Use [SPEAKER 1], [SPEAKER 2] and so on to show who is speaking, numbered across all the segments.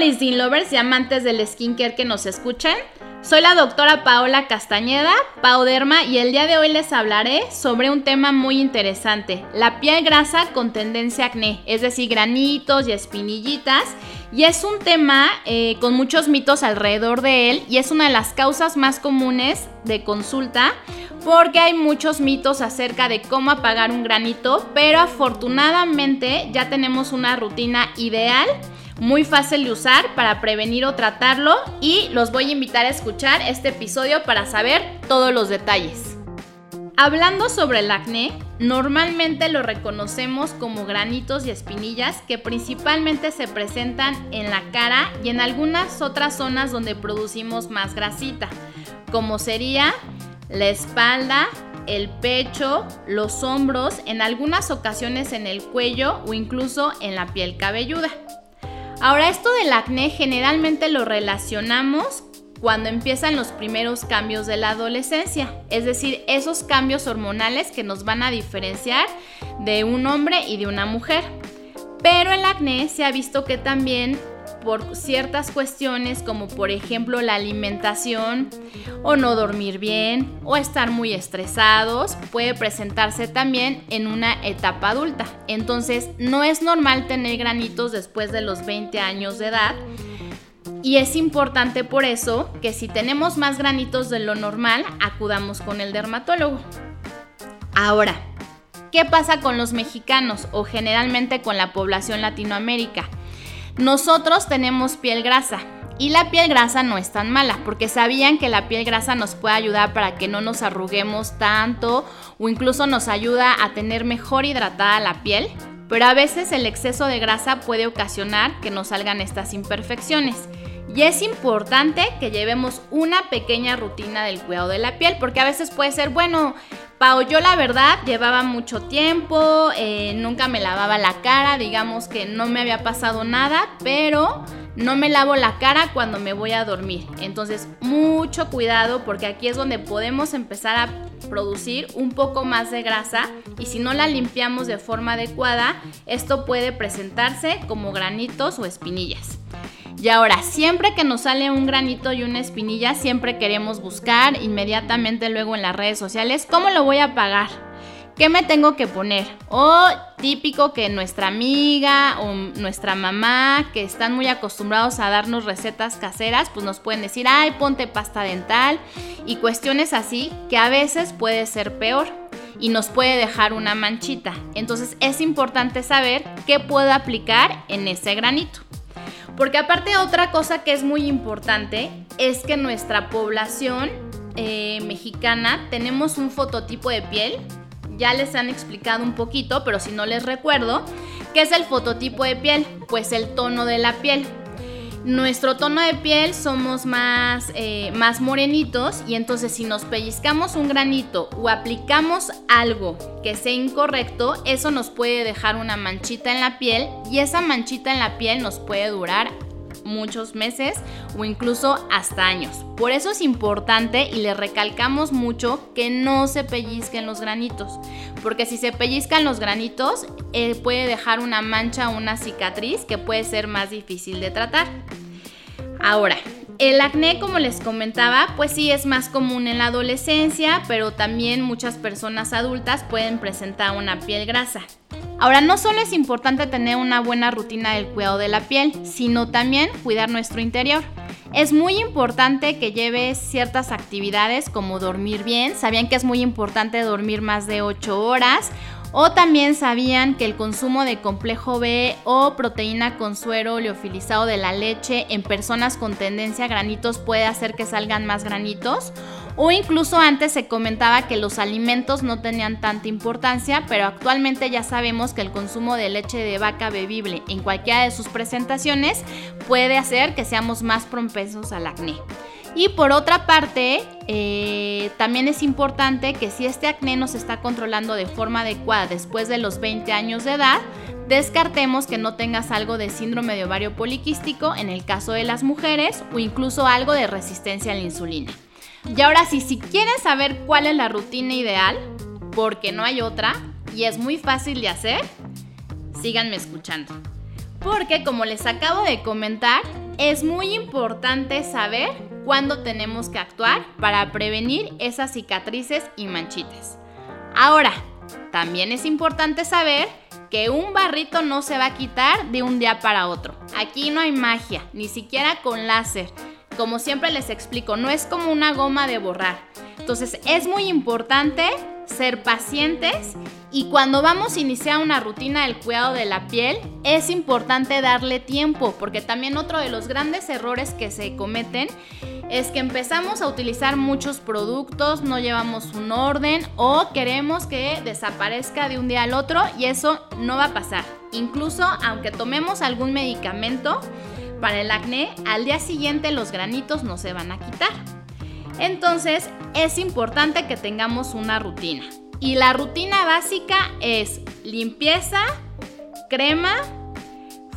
[SPEAKER 1] Lisdin Lovers y amantes del skincare que nos escuchen. Soy la doctora Paola Castañeda, Pauderma, y el día de hoy les hablaré sobre un tema muy interesante, la piel grasa con tendencia acné, es decir, granitos y espinillitas. Y es un tema eh, con muchos mitos alrededor de él y es una de las causas más comunes de consulta porque hay muchos mitos acerca de cómo apagar un granito, pero afortunadamente ya tenemos una rutina ideal muy fácil de usar para prevenir o tratarlo y los voy a invitar a escuchar este episodio para saber todos los detalles. Hablando sobre el acné, normalmente lo reconocemos como granitos y espinillas que principalmente se presentan en la cara y en algunas otras zonas donde producimos más grasita, como sería la espalda, el pecho, los hombros, en algunas ocasiones en el cuello o incluso en la piel cabelluda. Ahora, esto del acné generalmente lo relacionamos cuando empiezan los primeros cambios de la adolescencia, es decir, esos cambios hormonales que nos van a diferenciar de un hombre y de una mujer. Pero el acné se ha visto que también por ciertas cuestiones como por ejemplo la alimentación o no dormir bien o estar muy estresados puede presentarse también en una etapa adulta. Entonces no es normal tener granitos después de los 20 años de edad. Y es importante por eso que si tenemos más granitos de lo normal, acudamos con el dermatólogo. Ahora, ¿qué pasa con los mexicanos o generalmente con la población latinoamérica? Nosotros tenemos piel grasa y la piel grasa no es tan mala porque sabían que la piel grasa nos puede ayudar para que no nos arruguemos tanto o incluso nos ayuda a tener mejor hidratada la piel. Pero a veces el exceso de grasa puede ocasionar que nos salgan estas imperfecciones. Y es importante que llevemos una pequeña rutina del cuidado de la piel, porque a veces puede ser, bueno, Pau, yo la verdad llevaba mucho tiempo, eh, nunca me lavaba la cara, digamos que no me había pasado nada, pero no me lavo la cara cuando me voy a dormir. Entonces, mucho cuidado porque aquí es donde podemos empezar a producir un poco más de grasa y si no la limpiamos de forma adecuada, esto puede presentarse como granitos o espinillas. Y ahora, siempre que nos sale un granito y una espinilla, siempre queremos buscar inmediatamente luego en las redes sociales cómo lo voy a pagar. ¿Qué me tengo que poner? O típico que nuestra amiga o nuestra mamá, que están muy acostumbrados a darnos recetas caseras, pues nos pueden decir, ay, ponte pasta dental y cuestiones así que a veces puede ser peor y nos puede dejar una manchita. Entonces es importante saber qué puedo aplicar en ese granito. Porque aparte otra cosa que es muy importante es que nuestra población eh, mexicana tenemos un fototipo de piel. Ya les han explicado un poquito, pero si no les recuerdo, ¿qué es el fototipo de piel? Pues el tono de la piel nuestro tono de piel somos más, eh, más morenitos y entonces si nos pellizcamos un granito o aplicamos algo que sea incorrecto, eso nos puede dejar una manchita en la piel y esa manchita en la piel nos puede durar muchos meses o incluso hasta años. Por eso es importante y le recalcamos mucho que no se pellizquen los granitos, porque si se pellizcan los granitos eh, puede dejar una mancha o una cicatriz que puede ser más difícil de tratar. Ahora, el acné, como les comentaba, pues sí es más común en la adolescencia, pero también muchas personas adultas pueden presentar una piel grasa. Ahora, no solo es importante tener una buena rutina del cuidado de la piel, sino también cuidar nuestro interior. Es muy importante que lleves ciertas actividades como dormir bien. Sabían que es muy importante dormir más de 8 horas. O también sabían que el consumo de complejo B o proteína con suero leofilizado de la leche en personas con tendencia a granitos puede hacer que salgan más granitos. O incluso antes se comentaba que los alimentos no tenían tanta importancia, pero actualmente ya sabemos que el consumo de leche de vaca bebible en cualquiera de sus presentaciones puede hacer que seamos más propensos al acné. Y por otra parte, eh, también es importante que si este acné no se está controlando de forma adecuada después de los 20 años de edad, descartemos que no tengas algo de síndrome de ovario poliquístico en el caso de las mujeres o incluso algo de resistencia a la insulina. Y ahora sí, si quieren saber cuál es la rutina ideal, porque no hay otra y es muy fácil de hacer, síganme escuchando. Porque como les acabo de comentar, es muy importante saber cuándo tenemos que actuar para prevenir esas cicatrices y manchitas. Ahora, también es importante saber que un barrito no se va a quitar de un día para otro. Aquí no hay magia, ni siquiera con láser. Como siempre les explico, no es como una goma de borrar. Entonces es muy importante ser pacientes y cuando vamos a iniciar una rutina del cuidado de la piel es importante darle tiempo porque también otro de los grandes errores que se cometen es que empezamos a utilizar muchos productos, no llevamos un orden o queremos que desaparezca de un día al otro y eso no va a pasar. Incluso aunque tomemos algún medicamento para el acné, al día siguiente los granitos no se van a quitar. Entonces es importante que tengamos una rutina. Y la rutina básica es limpieza, crema,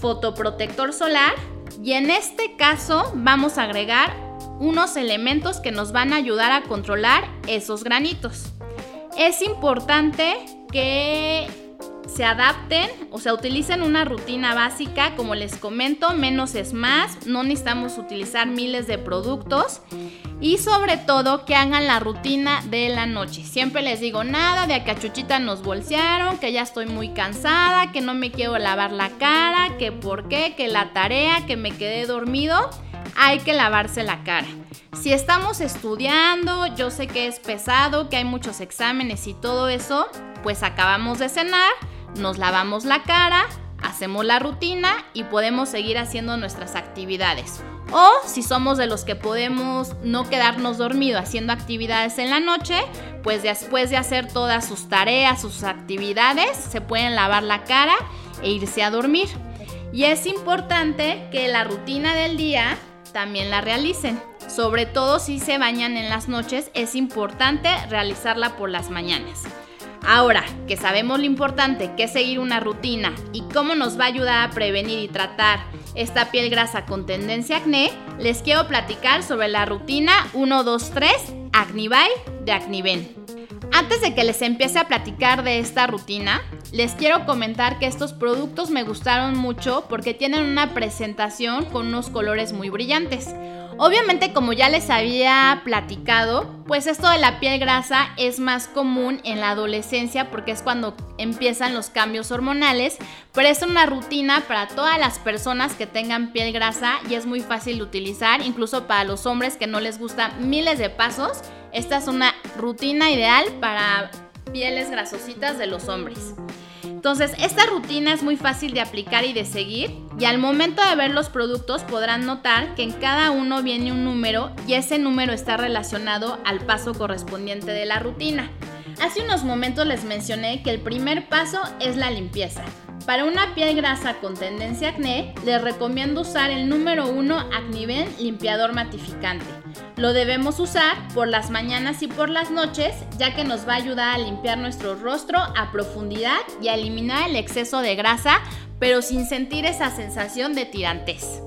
[SPEAKER 1] fotoprotector solar y en este caso vamos a agregar unos elementos que nos van a ayudar a controlar esos granitos. Es importante que se adapten o sea, utilicen una rutina básica, como les comento, menos es más, no necesitamos utilizar miles de productos y sobre todo que hagan la rutina de la noche. Siempre les digo nada de a cachuchita nos bolsearon, que ya estoy muy cansada, que no me quiero lavar la cara, que por qué, que la tarea, que me quedé dormido hay que lavarse la cara. Si estamos estudiando, yo sé que es pesado, que hay muchos exámenes y todo eso, pues acabamos de cenar, nos lavamos la cara, hacemos la rutina y podemos seguir haciendo nuestras actividades. O si somos de los que podemos no quedarnos dormidos haciendo actividades en la noche, pues después de hacer todas sus tareas, sus actividades, se pueden lavar la cara e irse a dormir. Y es importante que la rutina del día también la realicen. Sobre todo si se bañan en las noches, es importante realizarla por las mañanas. Ahora que sabemos lo importante que es seguir una rutina y cómo nos va a ayudar a prevenir y tratar esta piel grasa con tendencia acné, les quiero platicar sobre la rutina 123 Acnivay de Acniven. Antes de que les empiece a platicar de esta rutina, les quiero comentar que estos productos me gustaron mucho porque tienen una presentación con unos colores muy brillantes. Obviamente, como ya les había platicado, pues esto de la piel grasa es más común en la adolescencia porque es cuando empiezan los cambios hormonales, pero es una rutina para todas las personas que tengan piel grasa y es muy fácil de utilizar, incluso para los hombres que no les gustan miles de pasos. Esta es una rutina ideal para pieles grasositas de los hombres. Entonces, esta rutina es muy fácil de aplicar y de seguir y al momento de ver los productos podrán notar que en cada uno viene un número y ese número está relacionado al paso correspondiente de la rutina. Hace unos momentos les mencioné que el primer paso es la limpieza. Para una piel grasa con tendencia acné, les recomiendo usar el número 1 Acniven Limpiador Matificante. Lo debemos usar por las mañanas y por las noches, ya que nos va a ayudar a limpiar nuestro rostro a profundidad y a eliminar el exceso de grasa, pero sin sentir esa sensación de tirantez.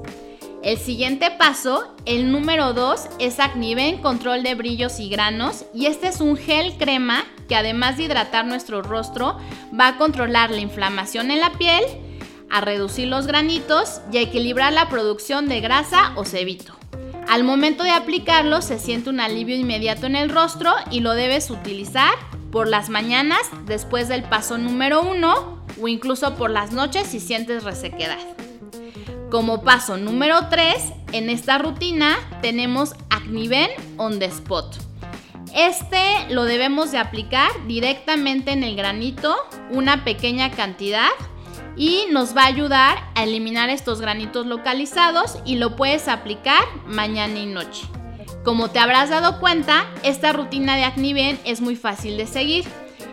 [SPEAKER 1] El siguiente paso, el número 2, es Acniven Control de Brillos y Granos y este es un gel crema que además de hidratar nuestro rostro, va a controlar la inflamación en la piel, a reducir los granitos y a equilibrar la producción de grasa o sebito. Al momento de aplicarlo se siente un alivio inmediato en el rostro y lo debes utilizar por las mañanas después del paso número 1 o incluso por las noches si sientes resequedad. Como paso número 3, en esta rutina tenemos Acniven on the spot. Este lo debemos de aplicar directamente en el granito, una pequeña cantidad y nos va a ayudar a eliminar estos granitos localizados y lo puedes aplicar mañana y noche. Como te habrás dado cuenta, esta rutina de Acniven es muy fácil de seguir.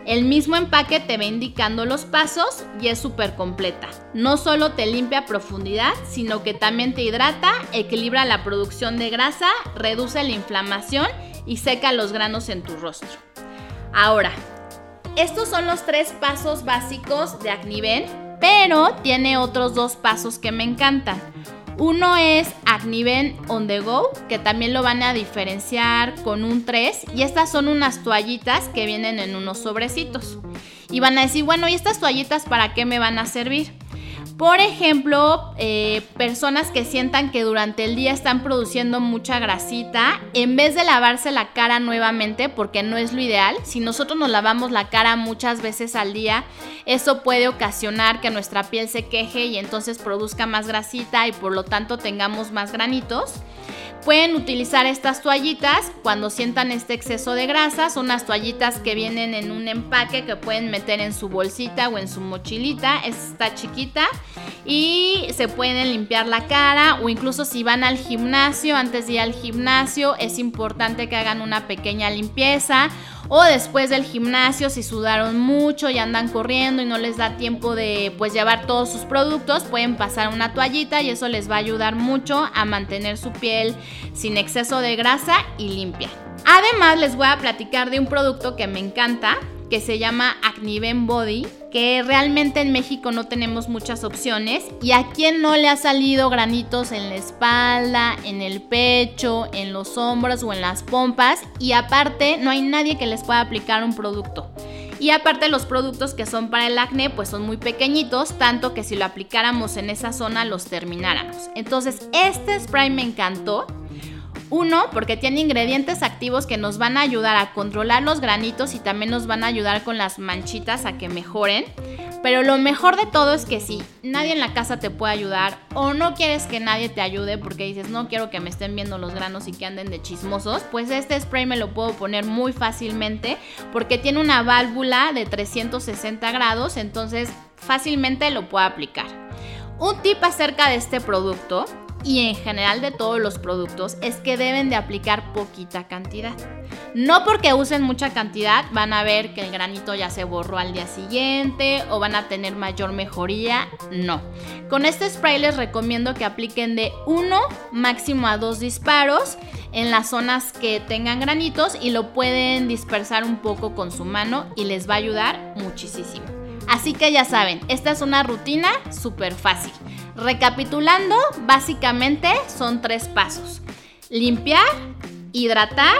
[SPEAKER 1] El mismo empaque te va indicando los pasos y es súper completa. No solo te limpia a profundidad, sino que también te hidrata, equilibra la producción de grasa, reduce la inflamación y seca los granos en tu rostro. Ahora, estos son los tres pasos básicos de Acniven, pero tiene otros dos pasos que me encantan. Uno es Acniven On The Go, que también lo van a diferenciar con un 3. Y estas son unas toallitas que vienen en unos sobrecitos. Y van a decir, bueno, ¿y estas toallitas para qué me van a servir? Por ejemplo, eh, personas que sientan que durante el día están produciendo mucha grasita, en vez de lavarse la cara nuevamente, porque no es lo ideal, si nosotros nos lavamos la cara muchas veces al día, eso puede ocasionar que nuestra piel se queje y entonces produzca más grasita y por lo tanto tengamos más granitos. Pueden utilizar estas toallitas cuando sientan este exceso de grasa. Son unas toallitas que vienen en un empaque que pueden meter en su bolsita o en su mochilita. Está chiquita y se pueden limpiar la cara o incluso si van al gimnasio, antes de ir al gimnasio es importante que hagan una pequeña limpieza o después del gimnasio si sudaron mucho y andan corriendo y no les da tiempo de pues llevar todos sus productos, pueden pasar una toallita y eso les va a ayudar mucho a mantener su piel sin exceso de grasa y limpia. Además les voy a platicar de un producto que me encanta, que se llama Acniven Body, que realmente en México no tenemos muchas opciones y a quien no le ha salido granitos en la espalda, en el pecho, en los hombros o en las pompas y aparte no hay nadie que les pueda aplicar un producto. Y aparte los productos que son para el acné pues son muy pequeñitos, tanto que si lo aplicáramos en esa zona los termináramos. Entonces este spray me encantó uno, porque tiene ingredientes activos que nos van a ayudar a controlar los granitos y también nos van a ayudar con las manchitas a que mejoren. Pero lo mejor de todo es que si nadie en la casa te puede ayudar o no quieres que nadie te ayude porque dices no quiero que me estén viendo los granos y que anden de chismosos, pues este spray me lo puedo poner muy fácilmente porque tiene una válvula de 360 grados, entonces fácilmente lo puedo aplicar. Un tip acerca de este producto y en general de todos los productos es que deben de aplicar poquita cantidad. No porque usen mucha cantidad van a ver que el granito ya se borró al día siguiente o van a tener mayor mejoría, no. Con este spray les recomiendo que apliquen de 1 máximo a 2 disparos en las zonas que tengan granitos y lo pueden dispersar un poco con su mano y les va a ayudar muchísimo. Así que ya saben, esta es una rutina súper fácil. Recapitulando, básicamente son tres pasos. Limpiar, hidratar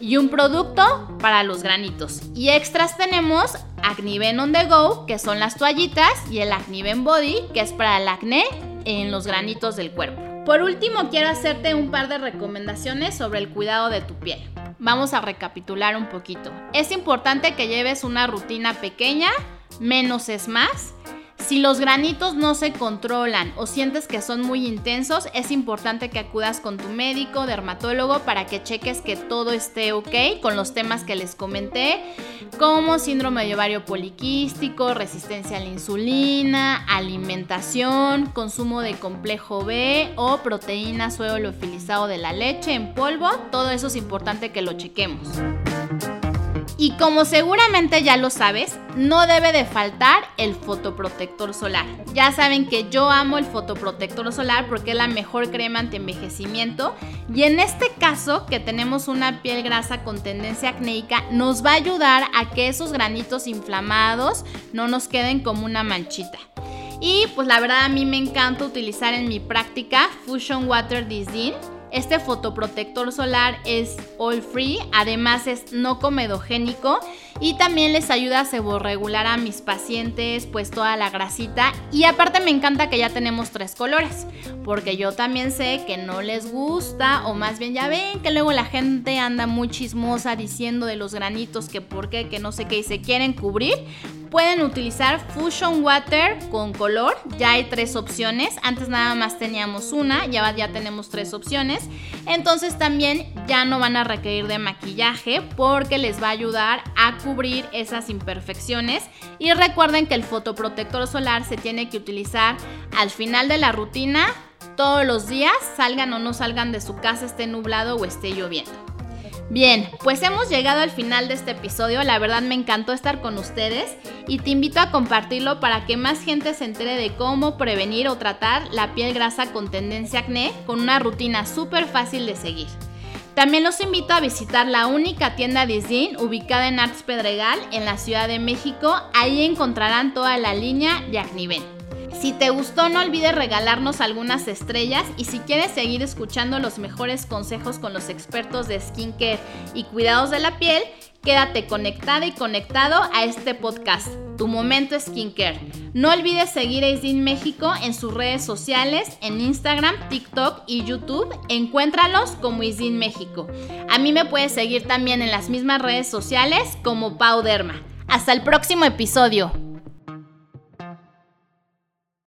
[SPEAKER 1] y un producto para los granitos. Y extras tenemos Acniven on the go, que son las toallitas, y el Acniven Body, que es para el acné en los granitos del cuerpo. Por último, quiero hacerte un par de recomendaciones sobre el cuidado de tu piel. Vamos a recapitular un poquito. Es importante que lleves una rutina pequeña menos es más. Si los granitos no se controlan o sientes que son muy intensos, es importante que acudas con tu médico, dermatólogo, para que cheques que todo esté ok con los temas que les comenté, como síndrome de ovario poliquístico, resistencia a la insulina, alimentación, consumo de complejo B o proteína suelo filizado de la leche en polvo. Todo eso es importante que lo chequemos. Y como seguramente ya lo sabes, no debe de faltar el fotoprotector solar. Ya saben que yo amo el fotoprotector solar porque es la mejor crema anti-envejecimiento y en este caso que tenemos una piel grasa con tendencia acnéica nos va a ayudar a que esos granitos inflamados no nos queden como una manchita. Y pues la verdad a mí me encanta utilizar en mi práctica Fusion Water Design este fotoprotector solar es all free, además es no comedogénico y también les ayuda a seborregular a mis pacientes pues toda la grasita. Y aparte me encanta que ya tenemos tres colores porque yo también sé que no les gusta o más bien ya ven que luego la gente anda muy chismosa diciendo de los granitos que por qué, que no sé qué y se quieren cubrir pueden utilizar Fusion Water con color. Ya hay tres opciones. Antes nada más teníamos una, ya, ya tenemos tres opciones. Entonces también ya no van a requerir de maquillaje porque les va a ayudar a cubrir esas imperfecciones. Y recuerden que el fotoprotector solar se tiene que utilizar al final de la rutina todos los días, salgan o no salgan de su casa, esté nublado o esté lloviendo. Bien, pues hemos llegado al final de este episodio, la verdad me encantó estar con ustedes y te invito a compartirlo para que más gente se entere de cómo prevenir o tratar la piel grasa con tendencia acné con una rutina súper fácil de seguir. También los invito a visitar la única tienda Disney ubicada en Arts Pedregal en la Ciudad de México, ahí encontrarán toda la línea de Acniven. Si te gustó, no olvides regalarnos algunas estrellas y si quieres seguir escuchando los mejores consejos con los expertos de skincare y cuidados de la piel, quédate conectada y conectado a este podcast, Tu Momento Skincare. No olvides seguir a Isdin México en sus redes sociales, en Instagram, TikTok y YouTube. Encuéntralos como Isdin México. A mí me puedes seguir también en las mismas redes sociales como Pau Derma. Hasta el próximo episodio.